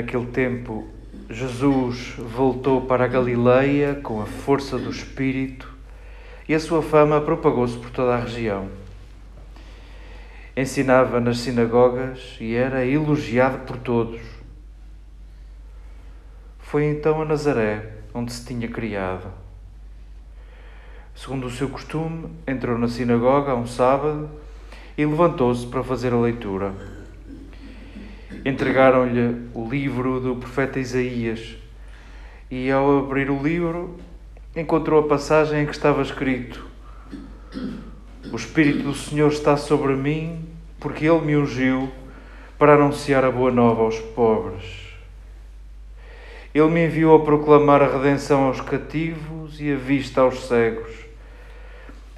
Naquele tempo, Jesus voltou para a Galileia com a força do Espírito e a sua fama propagou-se por toda a região. Ensinava nas sinagogas e era elogiado por todos. Foi então a Nazaré, onde se tinha criado. Segundo o seu costume, entrou na sinagoga um sábado e levantou-se para fazer a leitura. Entregaram-lhe o livro do profeta Isaías e, ao abrir o livro, encontrou a passagem em que estava escrito: O Espírito do Senhor está sobre mim, porque ele me ungiu para anunciar a boa nova aos pobres. Ele me enviou a proclamar a redenção aos cativos e a vista aos cegos,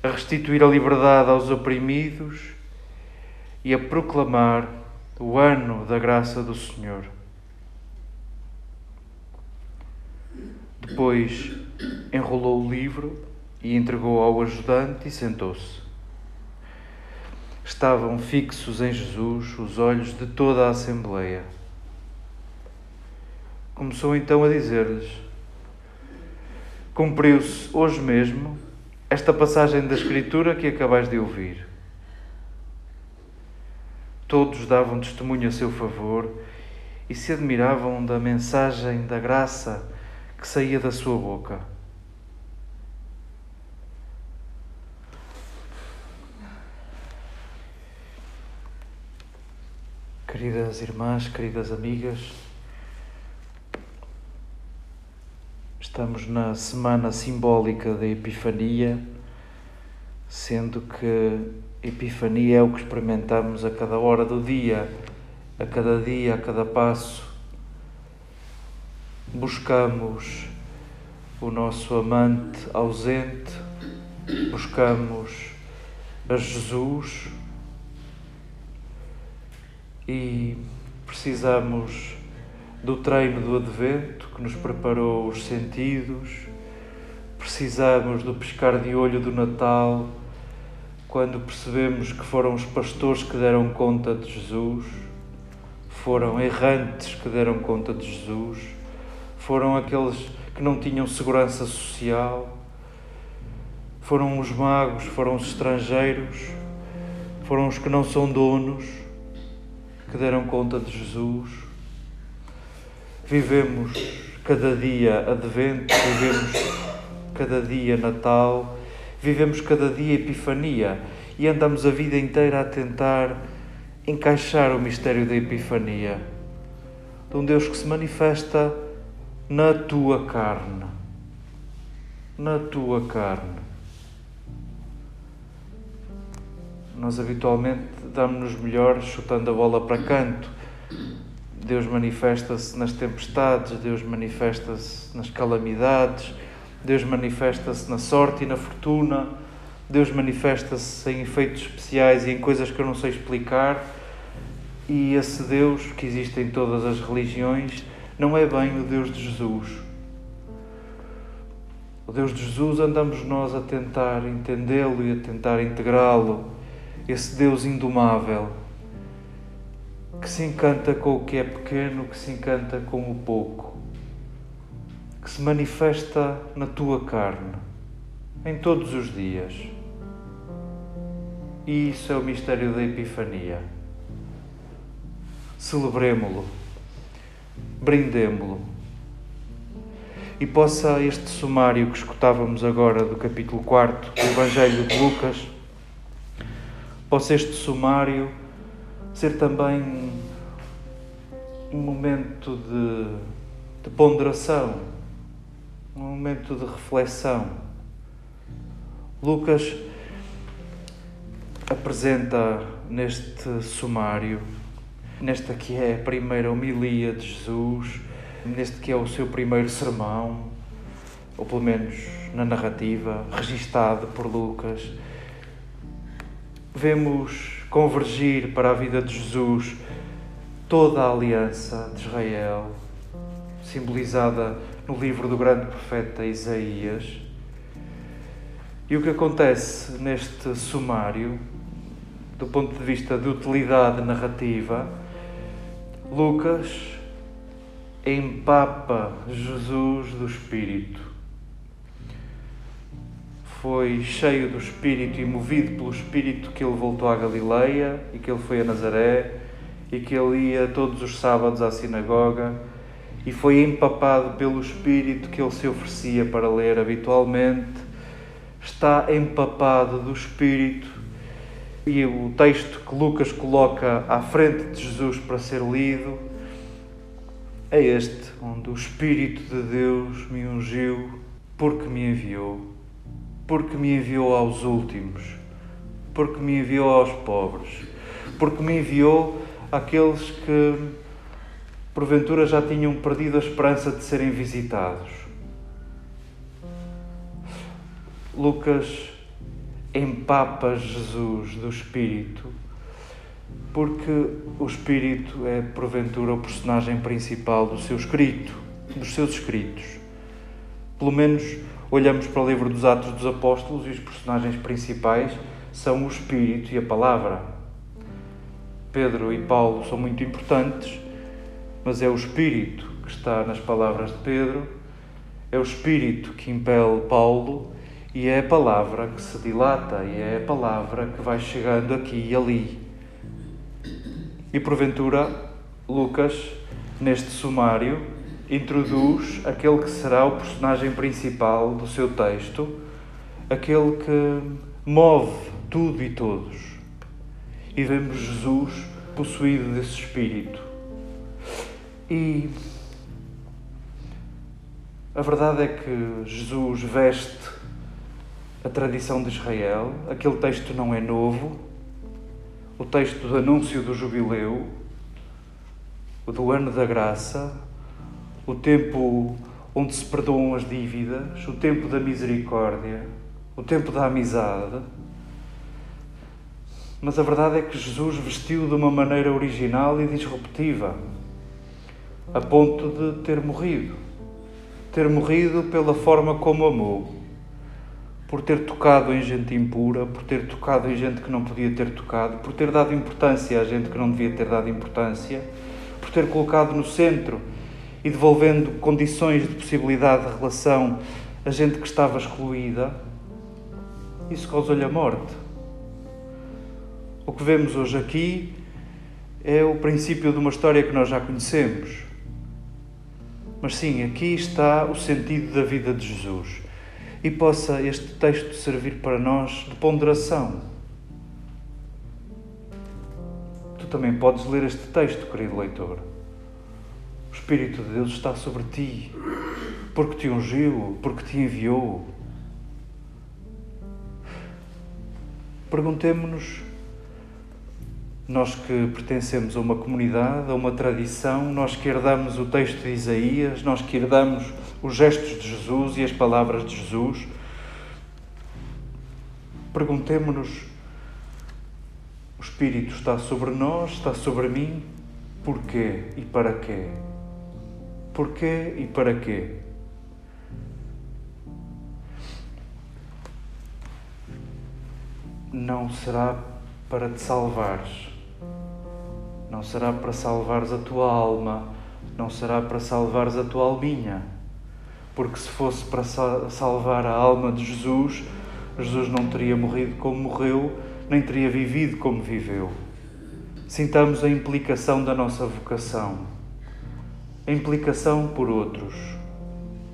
a restituir a liberdade aos oprimidos e a proclamar o ano da graça do Senhor. Depois enrolou o livro e entregou ao ajudante e sentou-se. Estavam fixos em Jesus os olhos de toda a Assembleia. Começou então a dizer-lhes: Cumpriu-se hoje mesmo esta passagem da Escritura que acabais de ouvir. Todos davam testemunho a seu favor e se admiravam da mensagem da graça que saía da sua boca. Queridas irmãs, queridas amigas, estamos na semana simbólica da Epifania, sendo que Epifania é o que experimentamos a cada hora do dia, a cada dia, a cada passo. Buscamos o nosso amante ausente, buscamos a Jesus e precisamos do treino do Advento que nos preparou os sentidos, precisamos do pescar de olho do Natal quando percebemos que foram os pastores que deram conta de Jesus, foram errantes que deram conta de Jesus, foram aqueles que não tinham segurança social, foram os magos, foram os estrangeiros, foram os que não são donos que deram conta de Jesus. Vivemos cada dia Advento, vivemos cada dia Natal, vivemos cada dia Epifania e andamos a vida inteira a tentar encaixar o mistério da Epifania, de um Deus que se manifesta na tua carne. Na tua carne. Nós habitualmente damos-nos melhor chutando a bola para canto. Deus manifesta-se nas tempestades, Deus manifesta-se nas calamidades, Deus manifesta-se na sorte e na fortuna, Deus manifesta-se em efeitos especiais e em coisas que eu não sei explicar. E esse Deus que existe em todas as religiões não é bem o Deus de Jesus. O Deus de Jesus andamos nós a tentar entendê-lo e a tentar integrá-lo esse Deus indomável que se encanta com o que é pequeno, que se encanta com o pouco, que se manifesta na tua carne, em todos os dias. E isso é o mistério da Epifania. Celebremo-lo, brindemo-lo. E possa este sumário que escutávamos agora do capítulo 4 do Evangelho de Lucas possa este sumário ser também um momento de, de ponderação, um momento de reflexão. Lucas apresenta neste sumário, nesta que é a primeira homilia de Jesus, neste que é o seu primeiro sermão, ou pelo menos na narrativa, registado por Lucas, vemos convergir para a vida de Jesus toda a aliança de Israel, simbolizada no livro do grande profeta Isaías. E o que acontece neste sumário, do ponto de vista de utilidade narrativa, Lucas empapa Jesus do Espírito. Foi cheio do Espírito e movido pelo Espírito que ele voltou à Galileia e que ele foi a Nazaré e que ele ia todos os sábados à sinagoga e foi empapado pelo Espírito que ele se oferecia para ler habitualmente. Está empapado do Espírito e o texto que Lucas coloca à frente de Jesus para ser lido é este, onde o Espírito de Deus me ungiu porque me enviou, porque me enviou aos últimos, porque me enviou aos pobres, porque me enviou àqueles que porventura já tinham perdido a esperança de serem visitados. Lucas empapa Jesus do Espírito porque o Espírito é, porventura, o personagem principal do seu escrito, dos seus escritos. Pelo menos olhamos para o livro dos Atos dos Apóstolos e os personagens principais são o Espírito e a Palavra. Pedro e Paulo são muito importantes, mas é o Espírito que está nas palavras de Pedro, é o Espírito que impele Paulo e é a palavra que se dilata e é a palavra que vai chegando aqui e ali. E porventura, Lucas, neste sumário, introduz aquele que será o personagem principal do seu texto, aquele que move tudo e todos. E vemos Jesus possuído desse espírito. E a verdade é que Jesus veste a tradição de Israel, aquele texto não é novo, o texto do anúncio do jubileu, o do ano da graça, o tempo onde se perdoam as dívidas, o tempo da misericórdia, o tempo da amizade. Mas a verdade é que Jesus vestiu de uma maneira original e disruptiva, a ponto de ter morrido. Ter morrido pela forma como amou por ter tocado em gente impura, por ter tocado em gente que não podia ter tocado, por ter dado importância a gente que não devia ter dado importância, por ter colocado no centro e devolvendo condições de possibilidade de relação a gente que estava excluída, isso causou-lhe a morte. O que vemos hoje aqui é o princípio de uma história que nós já conhecemos. Mas sim, aqui está o sentido da vida de Jesus e possa este texto servir para nós de ponderação. Tu também podes ler este texto, querido leitor. O Espírito de Deus está sobre ti, porque te ungiu, porque te enviou. Perguntemo-nos, nós que pertencemos a uma comunidade, a uma tradição, nós que herdamos o texto de Isaías, nós que herdamos os gestos de Jesus e as palavras de Jesus, perguntemo-nos: o Espírito está sobre nós, está sobre mim, porquê e para quê? Porquê e para quê? Não será para te salvares, não será para salvares a tua alma, não será para salvares a tua alminha. Porque se fosse para salvar a alma de Jesus, Jesus não teria morrido como morreu, nem teria vivido como viveu. Sintamos a implicação da nossa vocação, a implicação por outros,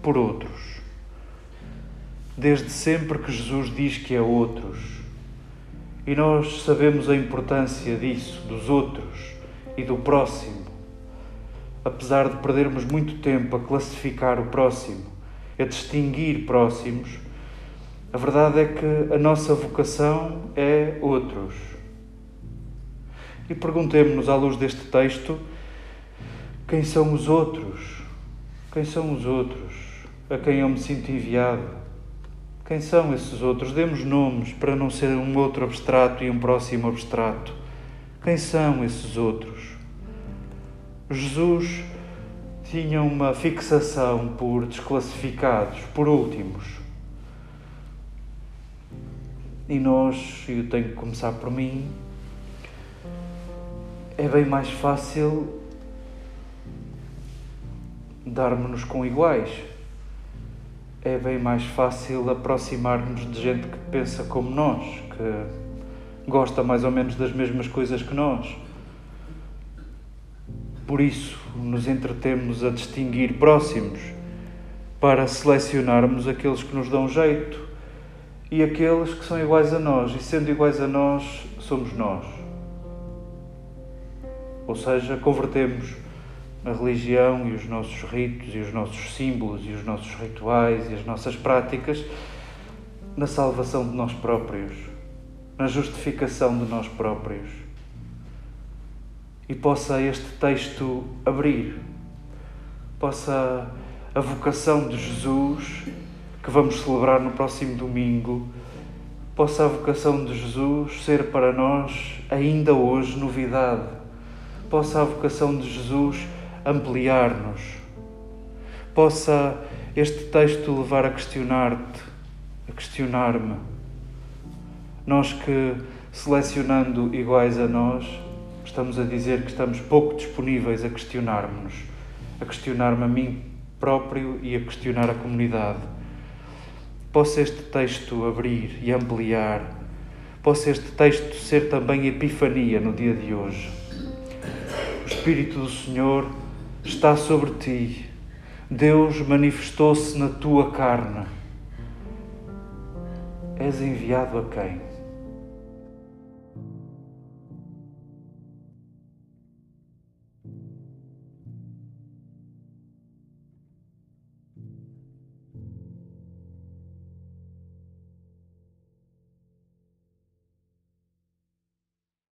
por outros. Desde sempre que Jesus diz que é outros, e nós sabemos a importância disso, dos outros e do próximo apesar de perdermos muito tempo a classificar o próximo, a distinguir próximos, a verdade é que a nossa vocação é outros. E perguntemos-nos, à luz deste texto, quem são os outros? Quem são os outros a quem eu me sinto enviado? Quem são esses outros? Demos nomes para não ser um outro abstrato e um próximo abstrato. Quem são esses outros? Jesus tinha uma fixação por desclassificados, por últimos. E nós, eu tenho que começar por mim, é bem mais fácil darmos-nos com iguais. É bem mais fácil aproximar-nos de gente que pensa como nós, que gosta mais ou menos das mesmas coisas que nós. Por isso, nos entretemos a distinguir próximos para selecionarmos aqueles que nos dão jeito e aqueles que são iguais a nós, e sendo iguais a nós, somos nós. Ou seja, convertemos a religião e os nossos ritos e os nossos símbolos e os nossos rituais e as nossas práticas na salvação de nós próprios, na justificação de nós próprios. E possa este texto abrir, possa a vocação de Jesus, que vamos celebrar no próximo domingo, possa a vocação de Jesus ser para nós ainda hoje novidade. Possa a vocação de Jesus ampliar-nos, possa este texto levar a questionar-te, a questionar-me. Nós que, selecionando iguais a nós, estamos a dizer que estamos pouco disponíveis a questionar-nos, a questionar-me a mim próprio e a questionar a comunidade. Possa este texto abrir e ampliar, possa este texto ser também epifania no dia de hoje o Espírito do Senhor está sobre ti. Deus manifestou-se na tua carne. És enviado a quem?